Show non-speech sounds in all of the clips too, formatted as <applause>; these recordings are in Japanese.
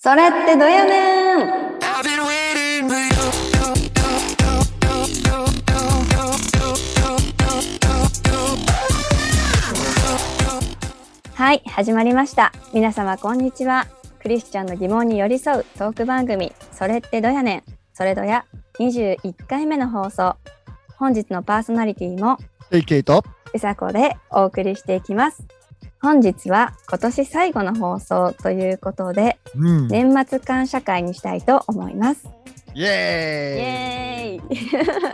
それってどやねん.はい始まりました。皆様こんにちは。クリスチャンの疑問に寄り添うトーク番組それってどやねん。それどや21回目の放送。本日のパーソナリティもエイケイとうさこでお送りしていきます本日は今年最後の放送ということでうん、年末感謝会にしたいと思います。イエーイ。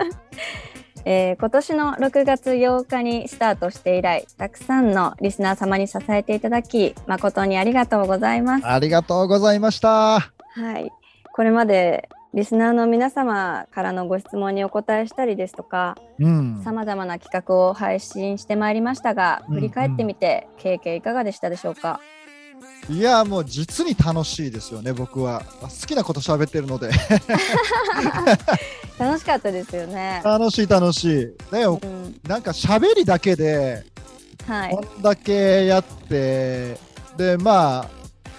<laughs> えー今年の6月8日にスタートして以来たくさんのリスナー様に支えていただき誠にありがとうございます。ありがとうございました。はい、これまでリスナーの皆様からのご質問にお答えしたりですとかうん、さまざまな企画を配信してまいりましたがうん振り返ってみて経験いかがでしたでしょうか、いやもう実に楽しいですよね僕は。好きなこと喋ってるので。<laughs> 楽しかったですよね。楽しい楽しい。ねうん。なんか喋りだけではい。こんだけやってでまあ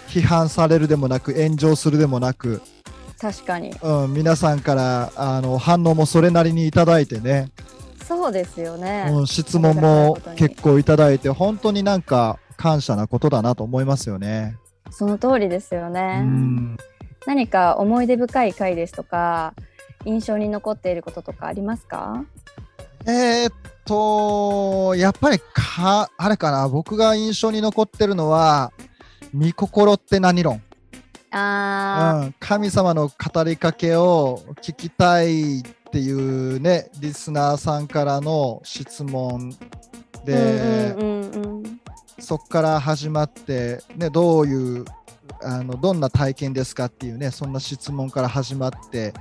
批判されるでもなく炎上するでもなく、確かにうん、皆さんからあの反応もそれなりにいただいてね、そうですよね。うん、質問も結構いただいて本当になんか感謝なことだなと思いますよね。その通りですようね。ん何か思い出深い回ですとか印象に残っていることとかありますか？えーっと、やっぱりか、あれかな、僕が印象に残ってるのは、見心って何論、あうん、神様の語りかけを聞きたいっていうね、リスナーさんからの質問ー、で、うんうんうんうん。そこから始まって、ね、どういうあの、どんな体験ですかっていうね、そんな質問から始まって、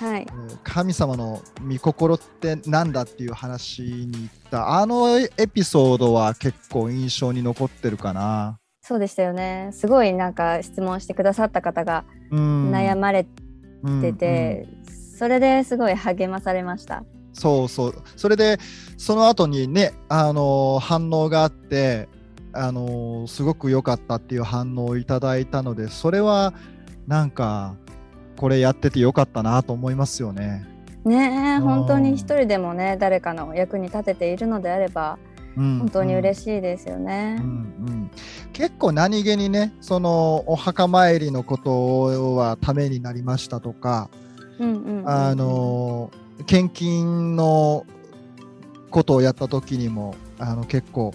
はい。えー神様の御心ってなんだっていう話に行った。あのエピソードは結構印象に残ってるかな。そうでしたよね。すごいなんか質問してくださった方がうん。悩まれうんてて、それですごい励まされました。うんそうそう。それでその後にね、あのー反応があって、あのーすごく良かったっていう反応をいただいたのでそれはなんかこれやってて良かったなと思いますよね。ね本当に一人でもね誰かの役に立てているのであれば本本当に嬉しいですよね、うんうん、結構何気にねそのお墓参りのことはためになりましたとか、うんうんうんうん。あの献金のことをやった時にもあの結構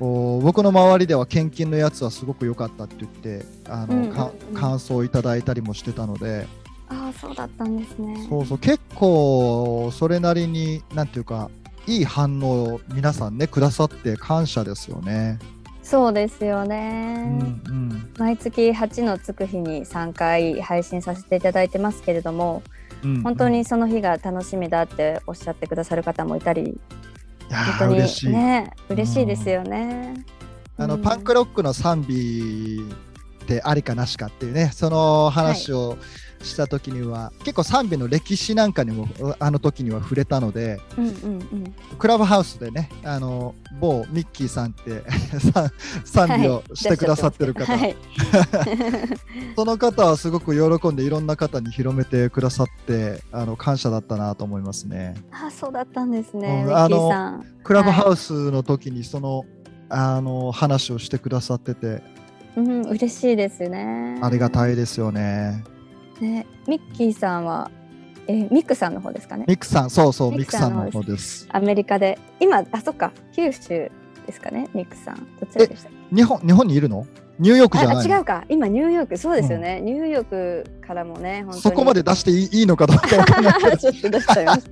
お僕の周りでは献金のやつはすごく良かったって言ってあの、うんうんうん。か感想をいただいたりもしてたので。ああそうだったんですね。そうそう。結構それなりになんていうかいい反応を皆さんねくださって感謝ですよね。そうですようね、んうん毎月8のつく日に3回配信させていただいてますけれどもうん本当にその日が楽しみだっておっしゃってくださる方もいたりい本当に嬉しい。ね嬉しいですよね。あの、うんパンクロックの賛美ってありかなしかっていうねその話をした時には、結構賛美の歴史なんかにもあの時には触れたのでうんうんうん。クラブハウスでねあの某ミッキーさんって <laughs> さ賛美をしてくださってる方、はい。<laughs> その方はすごく喜んでいろんな方に広めてくださってあの感謝だったなと思いますね。あそうだったんですね。うんミッキーさん。クラブハウスの時にその、あの話をしてくださっててうん嬉しいですね。ありがたい。いですよね。ね。ミッキーさんはえミックさんの方ですかね。ミクさん、そうそう、ミミクさんの方です。アメリカで。今あそっか。九州ですかね。ミックさん。どちらでした日本、日本にいるの？ニューヨークじゃあない違うか。今ニューヨーク。そうですよね、ニューヨークからもねそこまで出していいいいのかどうかちょっと出しちゃいまし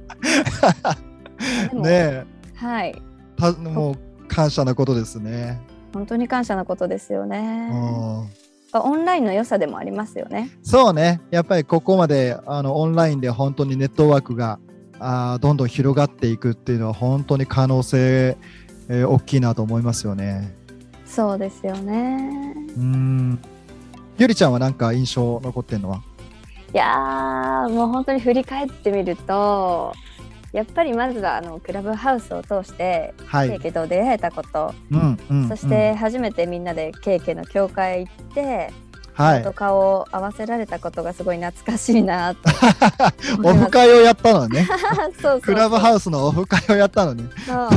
た。でどもねはい。えたもう感謝なことですね。本当に感謝なことですようね。んオンラインの良さでもありますよね。そうね、やっぱりここまであのオンラインで本当にネットワークがあーどんどん広がっていくっていうのは本当に可能性、えー大きいなと思いますよね。そうですよね。うん。ゆりちゃんはなんか印象残ってんのは？いやーもう本当に振り返ってみるとやっぱりまずはあのクラブハウスを通してはい。ケーキと出会えたこと、うんうんそして初めてみんなでケーキの教会行って、はいと顔を合わせられたことがすごい懐かしいなと <laughs> オフ会をやったのね。<laughs> そうそうクラブハウスのオフ会をやったのね。そう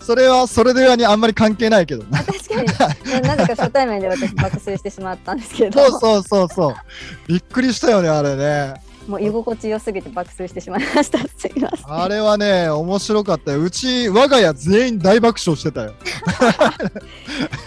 <laughs> それはそれではにあんまり関係ないけどね。あ確かに、ねなぜか初対面で私爆睡してしまったんですけどそうそうそうそう。びっくりしたよね、あれね。もう居心地良すぎて爆睡してしまいました <laughs> すいませんあれはね、面白かったよ。うち、我が家全員大爆笑してたよ。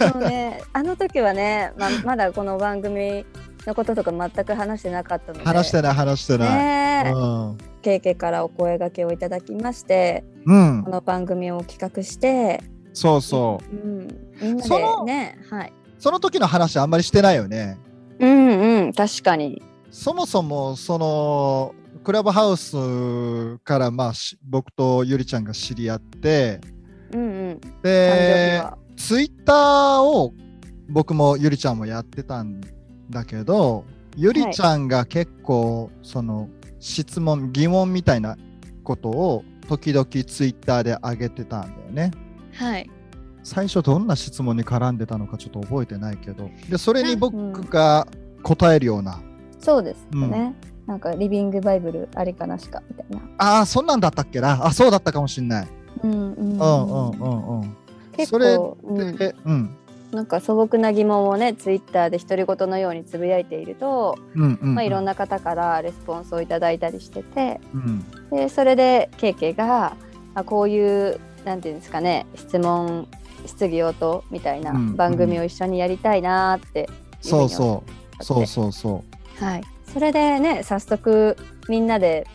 <laughs> そうね、あの時はね、ままだこの番組のこととか全く話してなかったので話してない、話してない。ねえ、うん。ケイケイからお声掛けをいただきましてうんこ、の番組を企画して、そうそう。うん、みんなでねはいその時の話あんまりしてないよね。うんうん確かにそもそも、その、クラブハウスから、まあ、し僕とゆりちゃんが知り合って、うんうん。で、は。ツイッターを僕もゆりちゃんもやってたんだけど、ゆりちゃんが結構、その質問、疑問みたいなことを時々ツイッターで上げてたんだよね。はい。最初どんな質問に絡んでたのかちょっと覚えてないけど、でそれに僕が答えるような、そうですよね、なんかリビングバイブルありかなしかみたいな。ああ、そんなんだったっけな、あそうだったかもしんない。うんうん。うんうんうんうん。結それ構、うん。なんか素朴な疑問をねツイッターで独り言のようにつぶやいていると、うんうん、まあ、いろんな、な方からレスポンスをいただいたりしててうん、でそれでケイケイがあこういうなんていうんですかね質問質疑応答みたいなうん番組を一緒にやりたいなーって。そうそう、そうそうそう。はい、それでね早速みんなで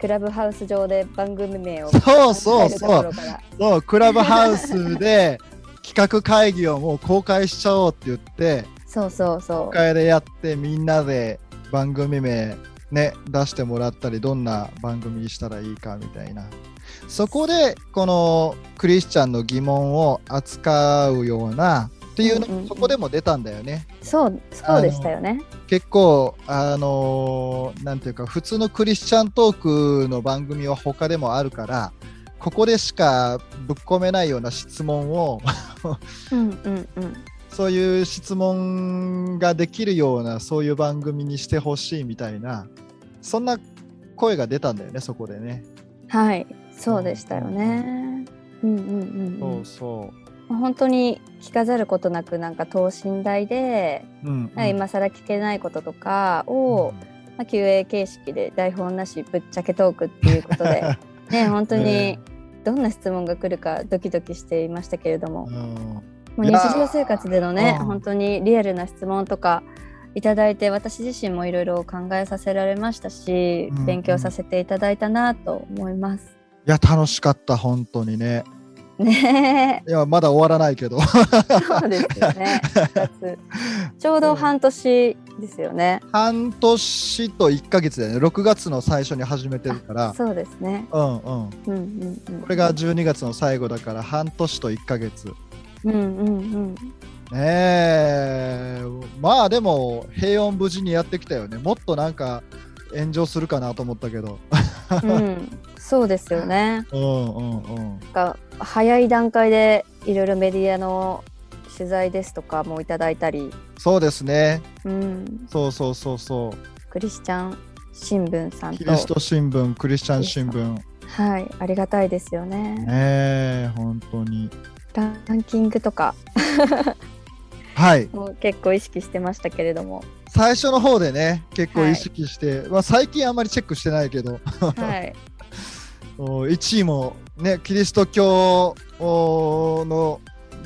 クラブハウス上で番組名をそうそうそう。そう、クラブハウスで企画会議をもう公開しちゃおうって言って、そうそうそ公開でやってみんなで番組名ね、出してもらったり、どんな番組にしたらいいかみたいな。そこで、このクリスチャンの疑問を扱うような、っていうの、うんうんうんそこでも出たんだよね。うそうそうでしたよね。結構、あのーなんていうか、普通のクリスチャントークの番組は他でもあるから、ここでしかぶっ込めないような質問を、うんうんうんそういう質問ができるような、そういう番組にしてほしいみたいな、そんな声が出たんだよね、そこでね。はいそうでしたよね。うんうんうんうんそ本当に聞かざることなくなんか等身大で、う。うん、なんか今更聞けないこととかを、まあ、QA 形式で台本なしぶっちゃけトークっていうことで <laughs> ね本当にね。どんな質問が来るかドキドキしていましたけれども。う、ん。もう日常生活でのねうん。本当にリアルな質問とかいただいて私自身もいろいろ考えさせられましたし、うん。勉強させていただいたなと思います。いや、楽しかった、本当にね。ねいや、まだ終わらないけど。えそうですよね1月ちょうど半年ですよね。半年と1ヶ月だよね。6月の最初に始めてるから。そうですね。うんうん。うんうんうん。これが12月の最後だから半年と1ヶ月。うんうんうん。ねえ。まあでも平穏無事にやってきたよね。もっとなんか炎上するかなと思ったけど。うん、そうですよね。<laughs> うんうんうん。早い段階でいろいろメディアの取材ですとかもいただいたり、そうですね。うん、そうそうそうそう。クリスチャン新聞さんとキリスト新聞、クリスチャン新聞。ねはいありがたいですよね。え、本当に。ランキングとかはい。も結構意識してましたけれども、最初の方でね、結構意識して、まあ最近あんまりチェックしてないけど、はい、お1位もね、キリスト教おの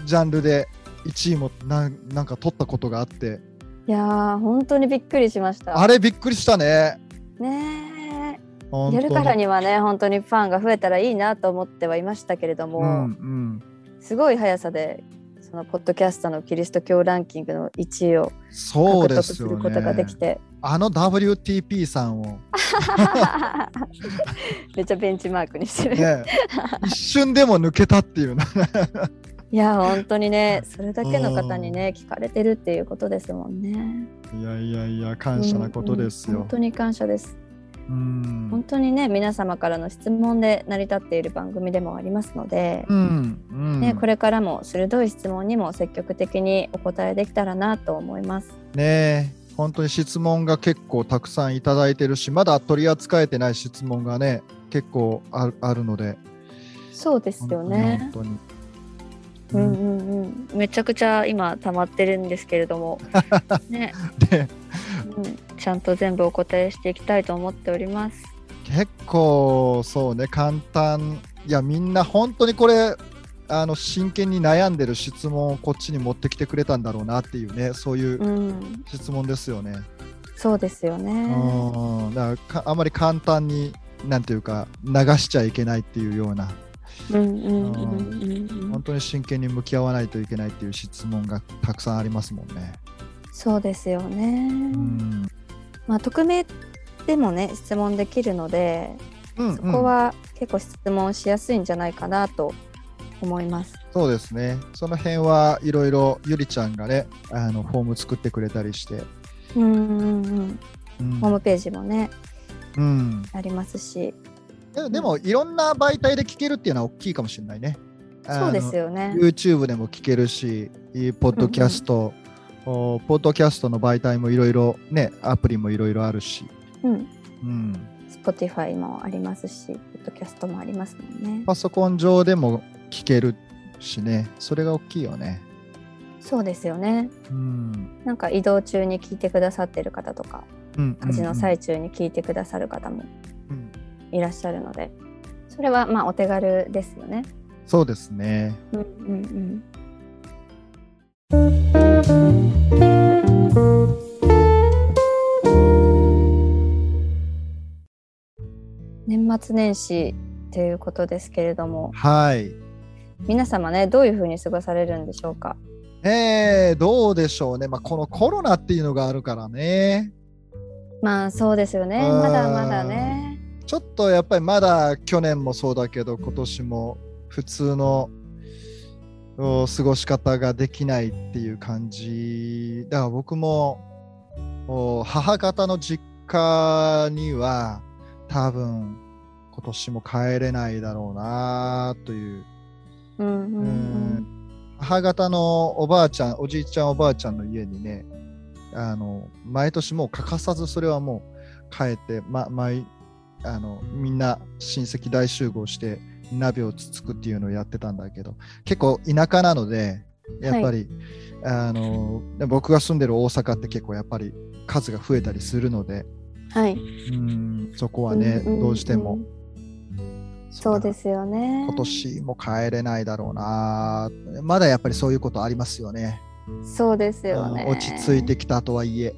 ジャンルで1位もなんなんか取ったことがあって、いやー本当にびっくりしました。あれびっくりしたね。ねやるからにはね本当にファンが増えたらいいなと思ってはいましたけれども、うんうん。すごい速さでそのポッドキャストのキリスト教ランキングの1位を獲得ですることができね。て、あの WTP さんを、<laughs> めっちゃベンチマークにしてる。ね、一瞬でも抜けたっていうね。<laughs> いや本当にねそれだけの方にね聞かれてるっていうことですもんね。いやいやいや、感謝なことですようんうん本。当に感謝です。うん本当にね皆様からの質問で成り立っている番組でもありますので、うんうんね、これからも鋭い質問にも積極的にお答えできたらなと思います。ね本当に質問が結構たくさんいただいてるし、まだ取り扱えてない質問がね、結構あるあるので。そうですよね。本当に。うんうんうん。めちゃくちゃ今溜まってるんですけれども、<laughs> ね、で、うん、ちゃんと全部お答えしていきたいと思っております。結構そうね、簡単。いや、みんな本当にこれ、あの真剣に悩んでる質問をこっちに持ってきてくれたんだろうなっていうね、そういううん、質問ですよね。そうですよね。うん、だからかあまり簡単に、なんていうか、流しちゃいけないっていうような、うんうんうんうんうん本。当に真剣に向き合わないといけないっていう質問がたくさんありますもんね。そうですよね。うん、まあ匿名でもね質問できるので、うんそこは結構質問しやすいんじゃないかなと思います。そうですね。その辺はいろいろゆりちゃんがね、あのフォーム作ってくれたりして、うんうんうん。うんホームページもねうん、ありますし、ででもいろんな媒体で聞けるっていうのは大きいかもしれないね。そうですよ。よね。YouTube でも聞けるし、ポッドキャスト、おポッドキャストの媒体もいろいろね、アプリもいろいろあるし、うん。うん、Spotify もありますし、ポッドキャストもありますもんね。パソコン上でも聞けるしね、それが大きいよね。そうですよね。うん、なんか移動中に聞いてくださってる方とか、うん、家事の最中に聞いてくださる方もうんいらっしゃるので、それはまあお手軽ですよね。そうですね。うんうんうん。年末年始ということですけれども、はい。皆様ね、どういうふうに過ごされるんでしょうか？えー、どうでしょうね。まあ、このコロナっていうのがあるからね。まあそうですよね。うんまだまだね。ちょっとやっぱりまだ去年もそうだけど今年も普通のお過ごし方ができないっていう感じだから僕もお母方の実家には多分今年も帰れないだろうなという、うんうんううんん母方のおばあちゃんおじいちゃんおばあちゃんの家にねあの毎年もう欠かさずそれはもう帰って、ま、毎あのみんな親戚大集合して鍋をつつくっていうのをやってたんだけど結構田舎なのでやっぱり、あので僕が住んでる大阪って結構やっぱり数が増えたりするのではい。うんそこはね、どうしても。そうですよね。今年も帰れないだろうなまだやっぱりそういうことありますよね。そうですよね。うん落ち着いてきたとはいえ。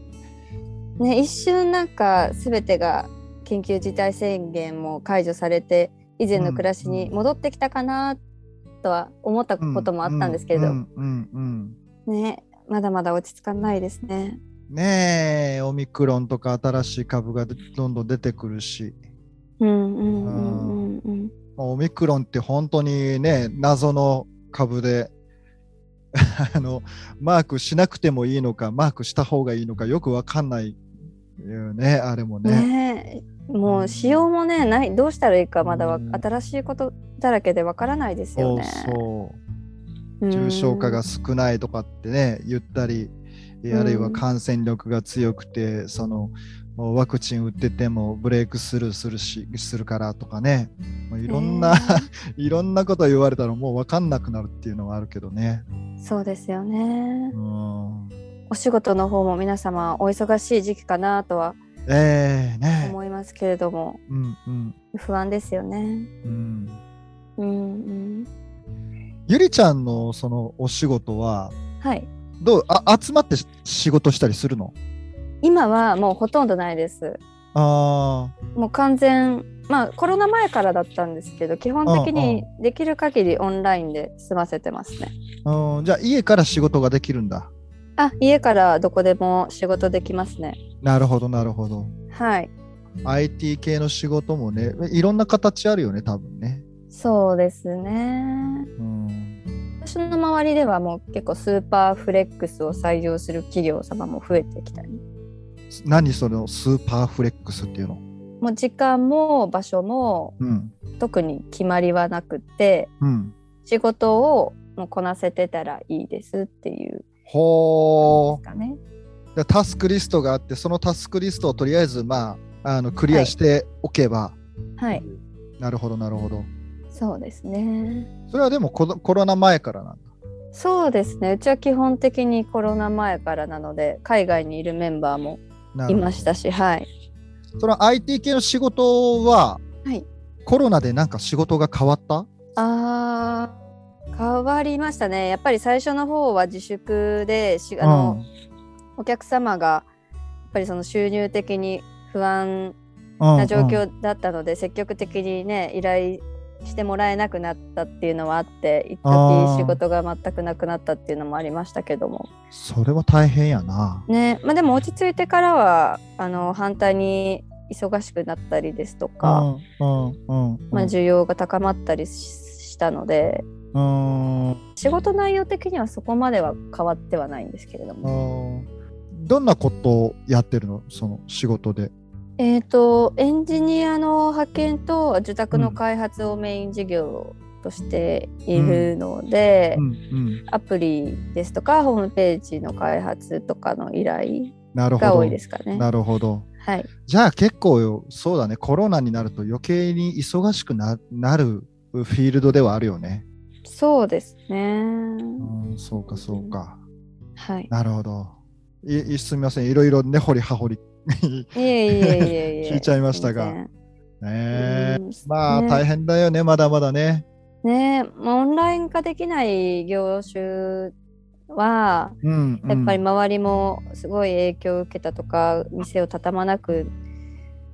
ね、一瞬なんか全てが緊急事態宣言も解除されて以前の暮らしに戻ってきたかなとは思ったこともあったんですけれど、ねまだまだ落ち着かないですね。うんねえ、オミクロンとか新しい株がどんどん出てくるし、うんうんうんうんうん。まあオミクロンって本当にね、謎の株で、<laughs> あのマークしなくてもいいのか、マークした方がいいのか、よくわかんないよね、あれもね。ねもう使用もねないどうしたらいいかまだわうん新しいことだらけでわからないですよね。そう。うん重症化が少ないとかってね、言ったり、んあるいは感染力が強くて、そのワクチン打っててもブレイクスルーするしするからとかね、いろんな、ね <laughs> いろんなこと言われたらもう分かんなくなるっていうのはあるけどね。そうですよねう。ん、お仕事の方も皆様お忙しい時期かなとはええね。思いますけれどもうんうん不安ですよね。うん。うんうん。ゆりちゃんのそのお仕事ははい。どう？あ集まって仕事したりするの？今はもうほとんどないです。あもう完全まあコロナ前からだったんですけど基本的にできる限りオンラインで済ませてますね。ーうんじゃあ家から仕事ができるんだ。あ家からどこでも仕事できますね。なるほどなるほど。はい。IT 系の仕事もね、いろんな形あるよね、多分ね。そうですね。うん、私の周りではもう結構スーパーフレックスを採用する企業様も増えてきたり何そのスーパーフレックスっていうの？もう時間も場所もうん。特に決まりはなくてうん。仕事をもうこなせてたらいいですっていうほですかね。ー。でタスクリストがあってそのタスクリストをとりあえずまああのクリアしておけば、はい、なるほどなるほどそうですね。それはでもコロナ前からなんだそうですね。うちは基本的にコロナ前からなので、海外にいるメンバーもいましたし、はい。その IT 系の仕事ははい。コロナでなんか仕事が変わった？あー変わりましたね。やっぱり最初の方は自粛でしあの、お客様がやっぱりその収入的に不安なな状況だったので、積極的にね依頼してもらえなくなったっていうのはあって一時仕事が全くなくなったっていうのもありましたけどもそれは大変やな。ねまあでも落ち着いてからはあの反対に忙しくなったりですとか、うんうんうんまあ、需要が高まったりししたのでうん仕事内容的にはそこまでは変わってはないんですけれども。うんどんなことをやってるの？その仕事で。えー、とエンジニアの派遣と受託の開発をメイン事業としているので、うんうん、アプリですとかホームページの開発とかの依頼が多い。ですかね。なるほど。はい、じゃあ結構よそうだねコロナになると余計に忙しくななるフィールドではあるよね。そうですね。うん、そうかそうか。はい。なるほど。いいすみませんいろいろ根掘り葉掘りいえいえいえいえ。<laughs> 聞いちゃいましたが。ねえうんまあ、ね大変だよねまだまだね。ねまあオンライン化できない業種はうん、うん。やっぱり周りもすごい影響を受けたとか、店を畳まなく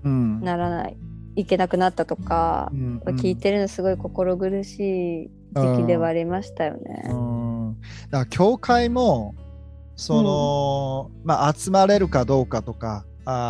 うん。ならないいけなくなったとかう、んうん。聞いてるのすごい心苦しい時期ではありましたよね。うん。だから教会もその、まあ集まれるかどうかとか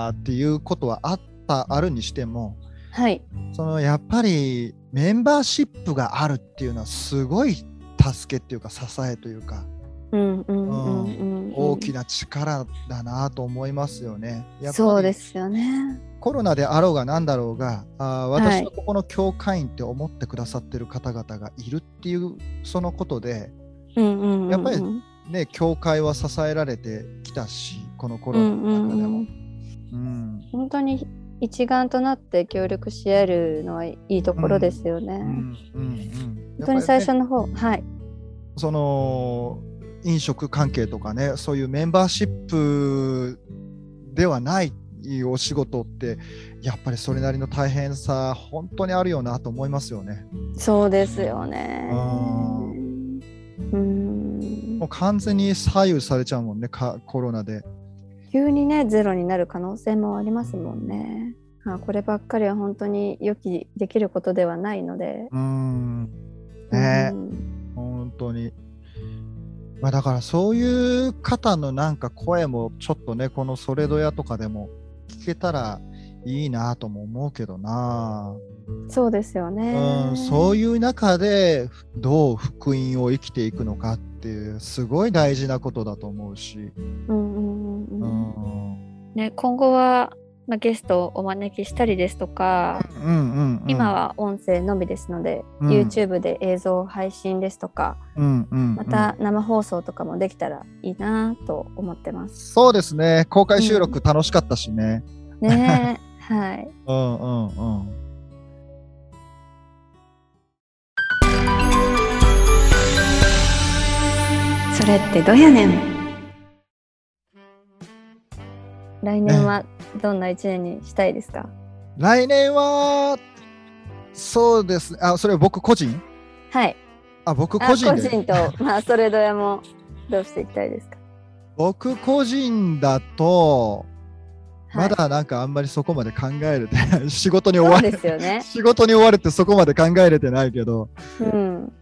あーっていうことはあったあるにしてもはい、そのやっぱりメンバーシップがあるっていうのはすごい助けっていうか支えというか大きな力だなと思いますよね。やっぱりそうですよね。コロナであろうがなんだろうがあ私のここの教会員って思ってくださってる方々がいるっていうそのことでやっぱりね教会は支えられてきたしこのコロうんナの中でも。うんうん、うん本当に一丸となって協力し合えるのはいいところですよね。うんうんうん本当に最初の方、はい、その飲食関係とかねそういうメンバーシップではないお仕事ってやっぱりそれなりの大変さ本当にあるよなと思いますよね。そうですよね。あうんもう完全に左右されちゃうもんねかコロナで。急にねゼロになる可能性もありますもんね。あこればっかりは本当に予期できることではないので。うんねうん本当に。まあだからそういう方のなんか声もちょっとねこのソレド屋とかでも聞けたらいいなとも思うけどな、そうですよね。うん、そういう中でどう福音を生きていくのかっていうすごい大事なことだと思うし、うん、ね、今後は、まあ、ゲストをお招きしたりですとか、うんうんうん今は音声のみですので、うん。YouTube で映像配信ですとか、うんうんうん。また生放送とかもできたらいいなと思ってます。そうですね。公開収録楽しかったしね。ねはい。<laughs> うんうんうん。それってどやねん？来年はどんな一年にしたいですか、来年はそうですね。あそれは僕個人？はい。あ僕あ個人で。個人と、<laughs> まあ、それぞれもどうしていきたいですか？僕個人だとはい。まだなんかあんまりそこまで考えれてない <laughs> 仕事に追われですよね。<laughs> 仕事に追われてそこまで考えれてないけど。うん。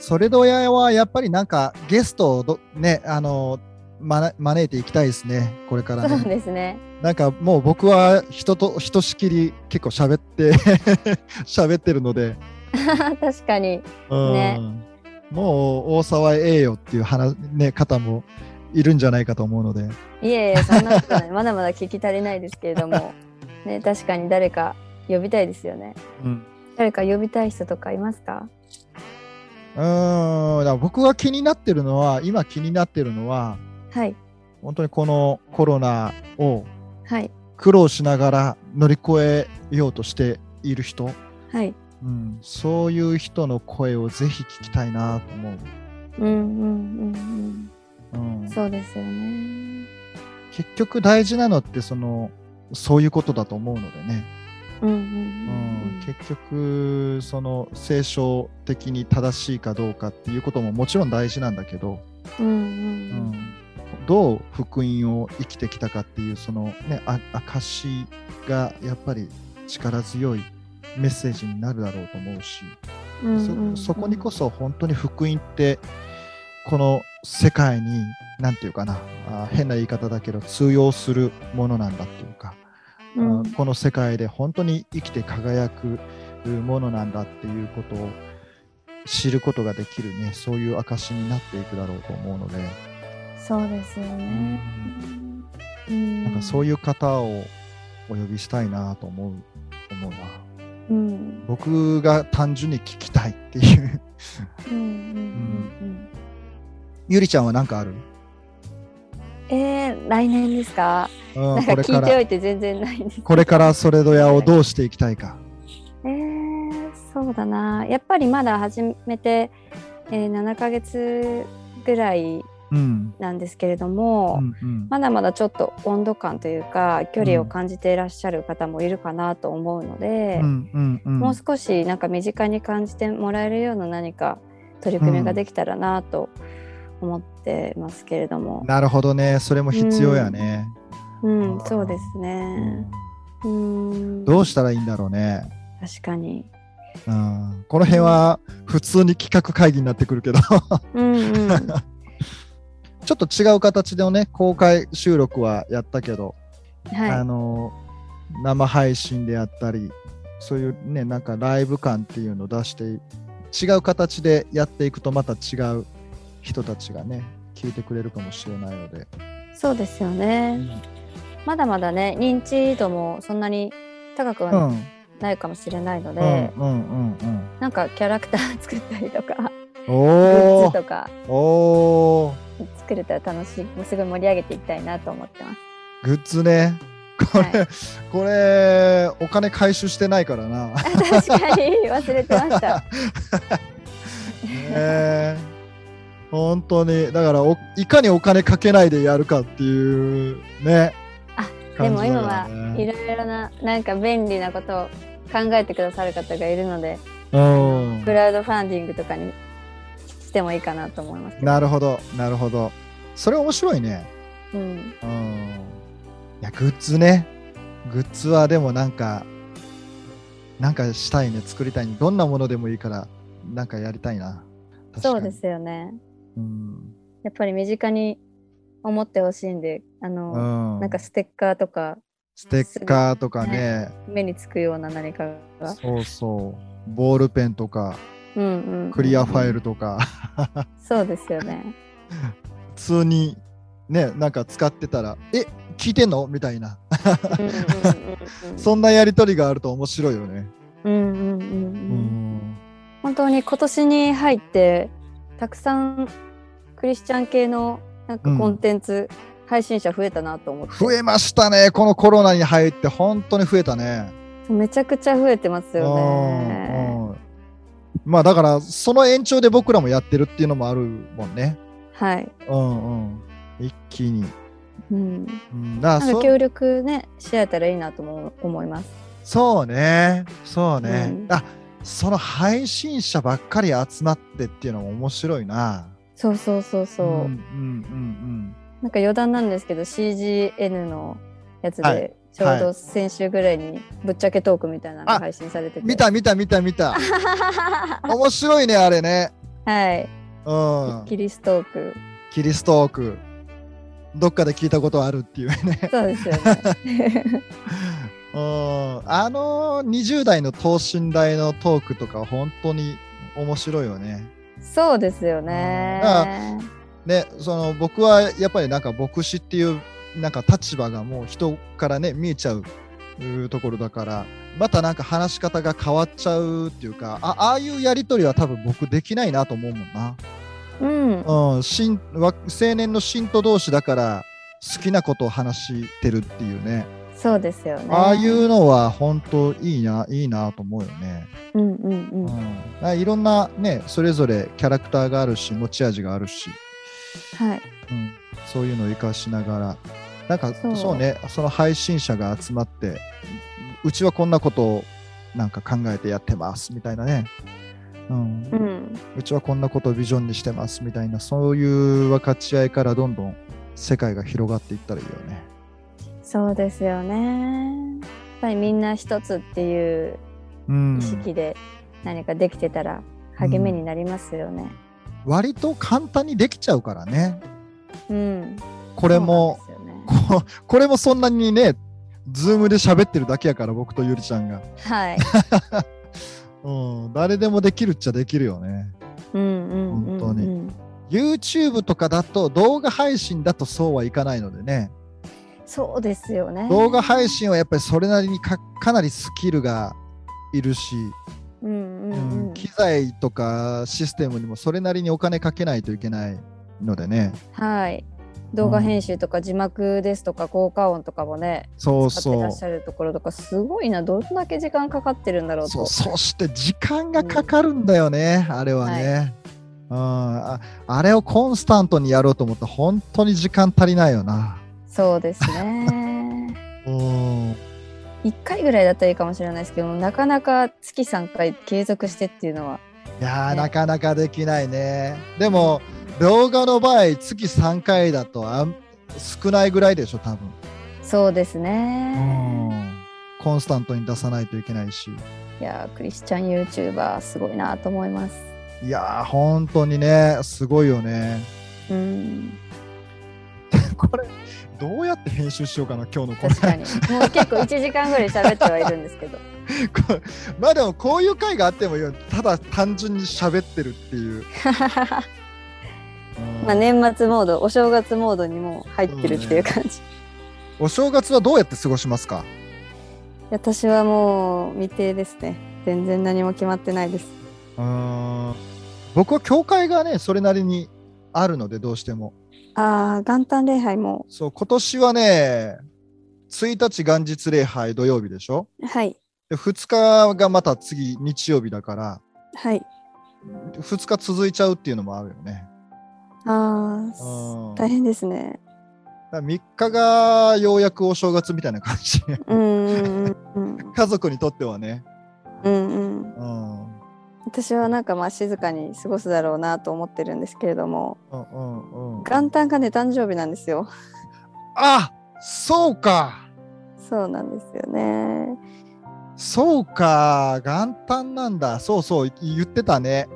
それどやはやっぱりなんかゲストをどねあの招いていきたいですねこれからそうねですね。なんかもう僕は人とひとしきり結構喋って <laughs> 喋ってるので、<laughs> 確かに。うん。ね。もう大沢栄誉っていう話、ね、方もいるんじゃないかと思うので。いえいえ、そんなことない。<laughs> まだまだ聞き足りないですけれども、ね、確かに。誰か呼びたいですよね。うん。誰か呼びたい人とかいますか？うーん。だから僕が気になってるのは今気になってるのははい。本当にこのコロナをはい。苦労しながら乗り越えようとしている人、はい。うん、そういう人の声をぜひ聞きたいなと思う。うんうんうんうんうん。そうですよね。結局大事なのってそのそういうことだと思うのでね、うんうんうん結局その聖書的に正しいかどうかっていうことももちろん大事なんだけど、うん。うんううんんどう福音を生きてきたかっていうそのねあ証がやっぱり力強いメッセージになるだろうと思うし、うんうんうん。そそこにこそ本当に福音ってこの世界に何て言うかなあ変な言い方だけど通用するものなんだっていうか、うんあこの世界で本当に生きて輝くものなんだっていうことを知ることができるねそういう証になっていくだろうと思うので、そうですよね。うん。なんかそういう方をお呼びしたいなと思う思うなうん。僕が単純に聞きたいっていううんうんうんゆりちゃんは何かある、うん。えー、来年ですか？うん、なんか聞いておいて全然ないんです。これからそれどやをどうしていきたいか。えー、そうだな。やっぱりまだ始めて、えー、7ヶ月ぐらいうん。なんですけれども、うんうん。まだまだちょっと温度感というか距離を感じていらっしゃる方もいるかなと思うので、うんうんうん。もう少しなんか身近に感じてもらえるような何か取り組みができたらなと思ってますけれども、なるほどね。それも必要やね。うん、そうですうね。ん。うん、どうしたらいいんだろうね。確かに。うん、この辺は普通に企画会議になってくるけど。うんうん、<laughs> ちょっと違う形でのね公開収録はやったけど、あはの生配信であったりそういうねなんかライブ感っていうのを出して違う形でやっていくとまた違う人たちがね聞いてくれるかもしれないので、い、そうですよね。まだまだね認知度もそんなに高くうん。はないかもしれないのうんで、うんうん。なんかキャラクター作ったりとかうんグおーッズとか。おー作れたら楽しいもうすごい盛り上げていきたいなと思ってます。グッズね。これ、はい。これお金回収してないからな。あ確かに。<laughs> 忘れてました。ね本当に。だからおいかにお金かけないでやるかっていうね。あでも今はいろいろななんか便利なことを考えてくださる方がいるのでうん。クラウドファンディングとかにしてもいいかなと思いますけど。なるほどなるほど。それ面白いね。うん、うん。いやグッズね。グッズはでもなんかなんかしたいね。作りたいね。どんなものでもいいからなんかやりたいな。そうですよね。うん、やっぱり身近に思ってほしいんであの、うん、なんかステッカーとかステッカーとかね目につくような何かが。そうそう。ボールペンとかうんうん。うんクリアファイルとか、そうですよね。普通にねなんか使ってたらえ聞いてんの？みたいな。うんうんうんうん。そんなやりとりがあると面白いよね。うんうんうんううん。ん本当に今年に入ってたくさんクリスチャン系のなんかコンテンツ、配信者増えたなと思って。増えましたね。このコロナに入って本当に増えたね。めちゃくちゃ増えてますよね。うんうんまあだからその延長で僕らもやってるっていうのもあるもんね。はい、うんうん。一気に、うん、うん、だから協力ねし合えたらいいなとも思います。そうね。そうね、うん。あその配信者ばっかり集まってっていうのも面白いな。そうそうそうそう。うんうんうんなんか余談なんですけど CGN のやつはい。でちょうど先週ぐらいにぶっちゃけトークみたいなのが配信されてて。うん見た見た見た見た。<laughs> 面白いねあれね。はい、うん。キリストーク。キリストーク。どっかで聞いたことあるっていうね。そうですよね。<laughs> うん。あの20代の等身大のトークとか本当に面白いよね。そうですよね。ね、その僕はやっぱりなんか牧師っていうなんか立場がもう人からね見えちゃううところだからまたなんか話し方が変わっちゃうっていうかあああいうやり取りは多分僕できないなと思うもんな。うんうん、信わ青年の信徒同士だから好きなことを話してるっていうねそうですよね。ああいうのは本当いいないいなと思うよね。うんうんうん。うん、いろんなねそれぞれキャラクターがあるし持ち味があるし、はい。うん、そういうのを生かしながらなんかそそううねその配信者が集まってうちはこんなことをなんか考えてやってますみたいなね、うんう、ん。うちはこんなことをビジョンにしてますみたいなそういう分かち合いからどんどん世界が広がっていったらいいよね。そうですよね。やっぱりみんな一つっていううん意、識で何かできてたら励みになりますよね。割と簡単にできちゃうからねうん。これも。ここれもそんなにね、ズームで喋ってるだけやから、僕とゆりちゃんが。はい。<laughs> うん、誰でもできるっちゃできるよね。うんうん。本当に YouTube とかだと、動画配信だとそうはいかないのでね、そうですよね。動画配信はやっぱりそれなりにかかなりスキルがいるし、うんうんううんん。機材とかシステムにもそれなりにお金かけないといけないのでね。はい。動画編集とか字幕ですとか効果音とかもね、そうそう使ってらっし。ゃるところとかすごいなどんだけ時間かかってるんだろうと。そうそして時間がかかるんだよね、あれはね、うんあ。あれをコンスタントにやろうと思ったら本当に時間足りないよな。そうですね。<laughs> うん1回ぐらいだったらいいかもしれないですけどなかなか月3回継続してっていうのはいやなかなかできないね。でも動画の場合月3回だとあん少ないぐらいでしょ多分、そうですうね。ん。コンスタントに出さないといけないし。いやークリスチャン YouTuber すごいなと思います。いやー本当にねすごいよね。うん <laughs> これどうやって編集しようかな今日の確かにもう結構1時間ぐらい喋ってはいるんですけど <laughs> こまあでもこういう回があってもただ単純に喋ってるっていう、う <laughs> んまあ年末モードお正月モードにもう入ってるっていう感じ、お正月はどうやって過ごしますか？私はもう未定ですね。全然何も決まってないです。うーん。僕は教会がねそれなりにあるのでどうしても。ああ元旦礼拝も。そう今年はね1日元日礼拝土曜日でしょ？はい。で2日がまた次日曜日だから。はい。2日続いちゃうっていうのもあるよねあうん。あ大変ですね。だ3日がようやくお正月みたいな感じ。<laughs> 家族にとってはね。うんうん。うん。私はなんかまあ静かに過ごすだろうなと思ってるんですけれども。うんうんうん。元旦がね誕生日なんですよ。あそうか。そうなんですよね。そうか。元旦なんだ。そうそう言ってたね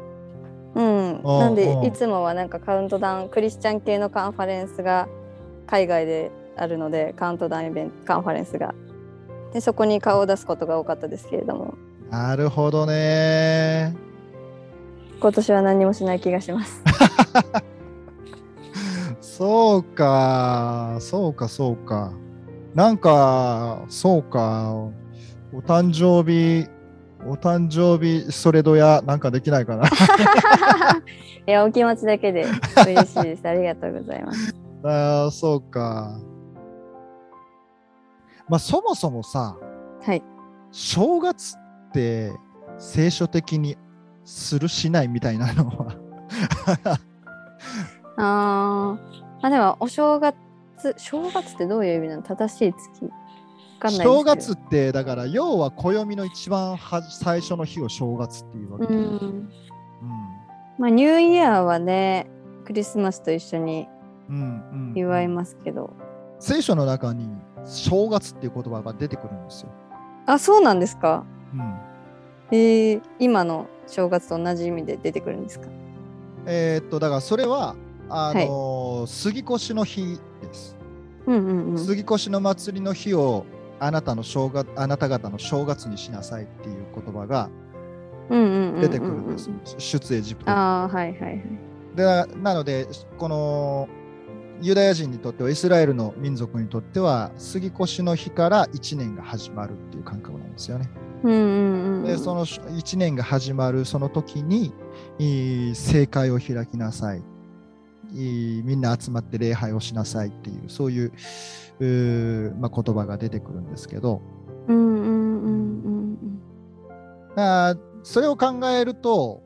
うん。うんなんでうんいつもはなんかカウントダウンクリスチャン系のカンファレンスが海外であるのでカウントダウンイベントカンファレンスがでそこに顔を出すことが多かったですけれども。なるほどね今年は何もしない気がします。<laughs> そうかそうかそうか。なんかそうかお誕生日お誕生日それどやなんかできないかな。<laughs> いやお気持ちだけで嬉しいです。ありがとうございます。<laughs> あーそうか。まあそもそもさはい。正月って聖書的にするしないみたいなのは。あー。あでもお正月正月ってどういう意味なの？正しい月。わかんない正月ってだから要は暦の一番は最初の日を正月っていうわけ、ううん。ん。まあニューイヤーはねクリスマスと一緒にうんうん祝いますけど、聖書の中に正月っていう言葉が出てくるんですよ、あそうなんですか？うん。えー、今の正月と同じ意味で出てくるんですか？えーっとだからそれはあのー杉越の日です、うんうんうん。杉越の祭りの日をあなたの正月あなた方の正月にしなさいっていう言葉が出てくるんです、出エジプトにああはいはいはいでなのでこのユダヤ人にとってはイスラエルの民族にとっては杉越の日から1年が始まるっていう感覚なんですよね。でその1年が始まるその時に正会を開きなさい。いみんな集まって礼拝をしなさいっていうそういううーまあ、言葉が出てくるんですけど。うんうんうんうんあーそれを考えると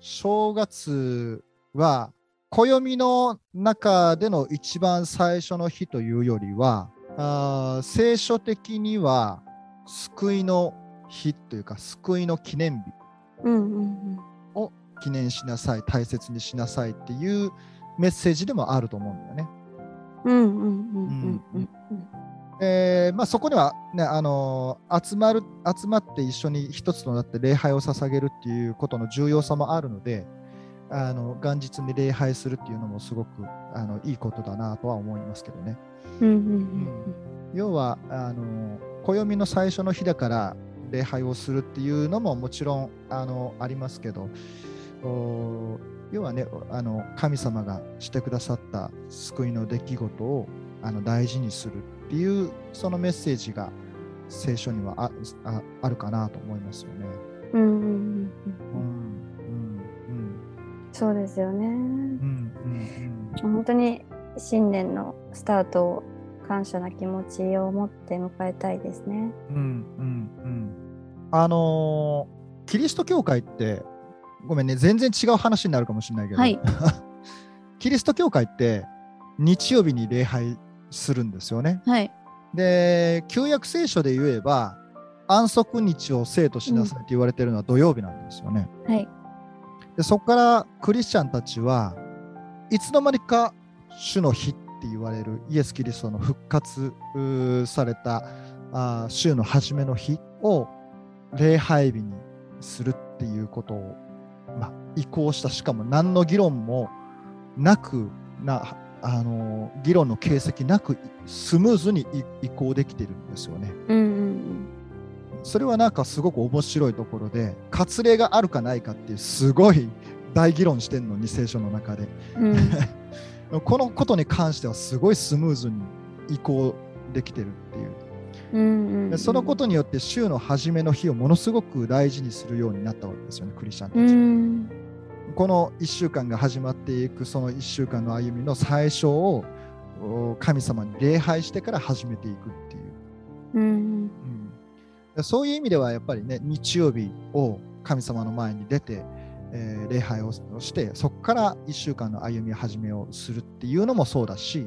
正月は暦の中での一番最初の日というよりはあー聖書的には救いの日というか救いの記念日を記念しなさい大切にしなさいっていうメッセージでもあると思うんだよね。そこには、ねあのー集まる集まって一緒に一つとなって礼拝を捧げるっていうことの重要さもあるのであの元日に礼拝するっていうのもすごくあのいいことだなとは思いますけどね。要はあの暦の最初の日だから礼拝をするっていうのももちろんあのありますけどお要はねあの神様がしてくださった救いの出来事をあの大事にするっていうそのメッセージが聖書にはあああるかなと思いますよね。うんうんうんうんうんそうですよね。うんうんうん本当に新年のスタートを感謝な気持ちを持って迎えたいですね。うんうんうんあのーキリスト教会ってごめんね全然違う話になるかもしれないけど、はい <laughs> キリスト教会って日曜日に礼拝するんですよね。はい。で旧約聖書で言えば安息日を生としなさいって言われてるのは土曜日なんですよね。はい。でそこからクリスチャンたちはいつの間にか主の日って言われるイエス・キリストの復活されたあー週の初めの日を礼拝日にするっていうことを、まあ、移行したしかも何の議論もなくな、あのー議論の形跡なくスムーズに移移行できてるんですよね。うんうんそれはなんかすごく面白いところで割礼があるかないかっていうすごい大議論してんのに聖書の中で。うん。う <laughs> んこのことに関してはすごいスムーズに移行できてるっていう。うんうんでそのことによって週の初めの日をものすごく大事にするようになったわけですよねクリスチャンたうち、んこの1週間が始まっていくその1週間の歩みの最初をお神様に礼拝してから始めていくっていう。うん。うん。でそういう意味ではやっぱりね日曜日を神様の前に出て、えー礼拝をしてそこから1週間の歩み始めをするっていうのもそうだし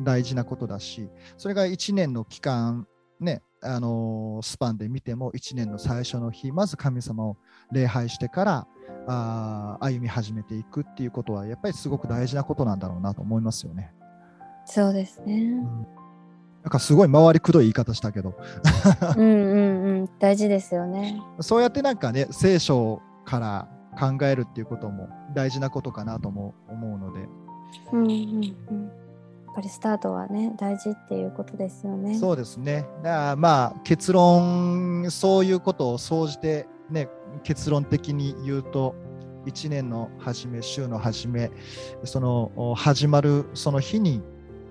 大事なことだしそれが1年の期間ねあのースパンで見ても1年の最初の日まず神様を礼拝してからあー歩み始めていくっていうことはやっぱりすごく大事なことなんだろうなと思いますよね。そうですね。なんかすごい回りくどい言い方したけどうんうんうん。大事ですよね。そうやってなんかね、聖書から考えるっていうことも大事なことかなとも思うので、うんうんうん。やっぱりスタートはね大事っていうことですよね。そうですね。だからまあ結論、そういうことを総じてね、結論的に言うと、1年の初め、週の初め、その始まるその日に、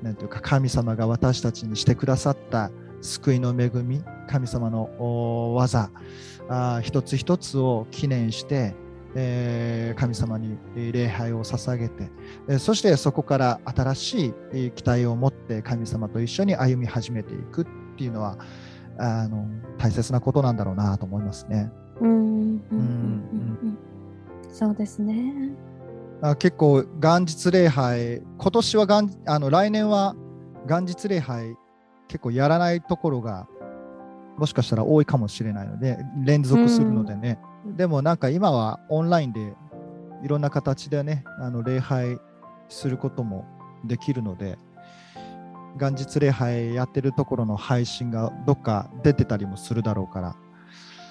なんていうか神様が私たちにしてくださった救いの恵み、神様の技あ一つ一つを記念して、えー神様に礼拝を捧げて、そしてそこから新しい期待を持って神様と一緒に歩み始めていくっていうのはあの大切なことなんだろうなと思いますね。うんうんうんうんうん。そうですね。あ結構元日礼拝今年は元あの来年は元日礼拝結構やらないところがもしかしたら多いかもしれないので連続するのでね、でもなんか今はオンラインでいろんな形でねあの礼拝することもできるので元日礼拝やってるところの配信がどっか出てたりもするだろうからうん。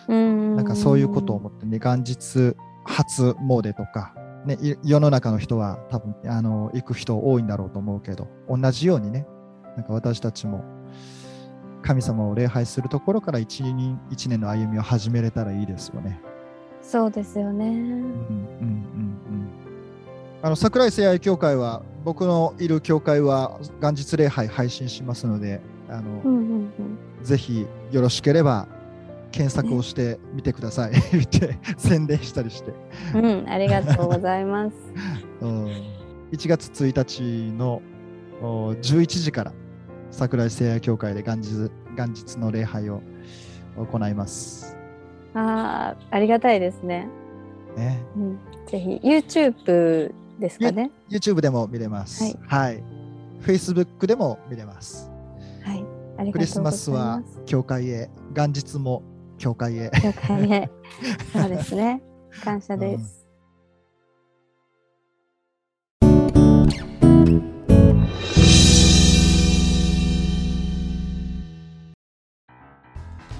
なんかそういうことを思ってね、元日初詣とか、ね、い世の中の人は多分あの行く人多いんだろうと思うけど、同じようにね、なんか私たちも神様を礼拝するところから一人一年の歩みを始めれたらいいですよね。そうですよね。うんうんうんうんあの桜井聖愛教会は僕のいる教会は元日礼拝配信しますのであの、うんうんうん。ぜひよろしければ検索をしてみてください。宣伝したりして。うん、ありがとうございます。<laughs> うん1月1日のお11時から桜井聖夜教会で元日元日の礼拝を行います。ああ、ありがたいですね。ね、うん、ぜひ YouTube ですかね。YouTube でも見れます。はい。Facebook でも見れます。はい。クリスマスは。教会へ、元日も教会へ。了解ね。<laughs> そうですね。感謝です。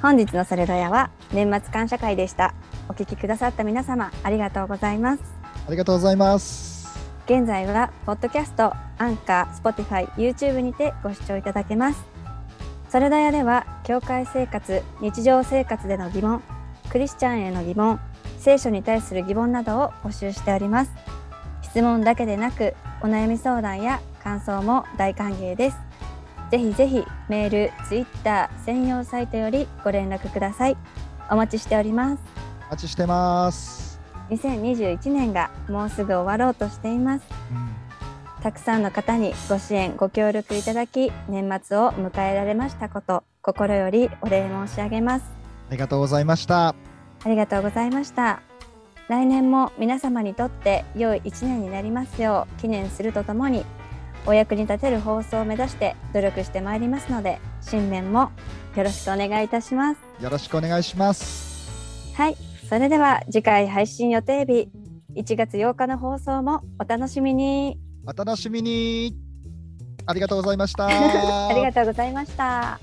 本日のそれどやは年末感謝回でした。お聞きくださった皆様ありがとうございます。ありがとうございます。現在はポッドキャスト、 Anchor、Spotify、YouTube にてご視聴いただけます。それどやでは教会生活、日常生活での疑問、クリスチャンへの疑問、聖書に対する疑問などを募集しております。質問だけでなく、お悩み相談や感想も大歓迎です。ぜひぜひメール、ツイッター専用サイトよりご連絡ください。お待ちしております。お待ちしてます。2021年がもうすぐ終わろうとしています。うんたくさんの方にご支援ご協力いただき年末を迎えられましたこと心よりお礼申し上げますありがとうございました。ありがとうございました来年も皆様にとって良い一年になりますよう記念するとともにお役に立てる放送を目指して努力してまいりますので新年もよろしくお願いいたしますよろしくお願いします。はいそれでは次回配信予定日1月8日の放送もお楽しみにお楽しみに。ありがとうございました。<laughs> ありがとうございました。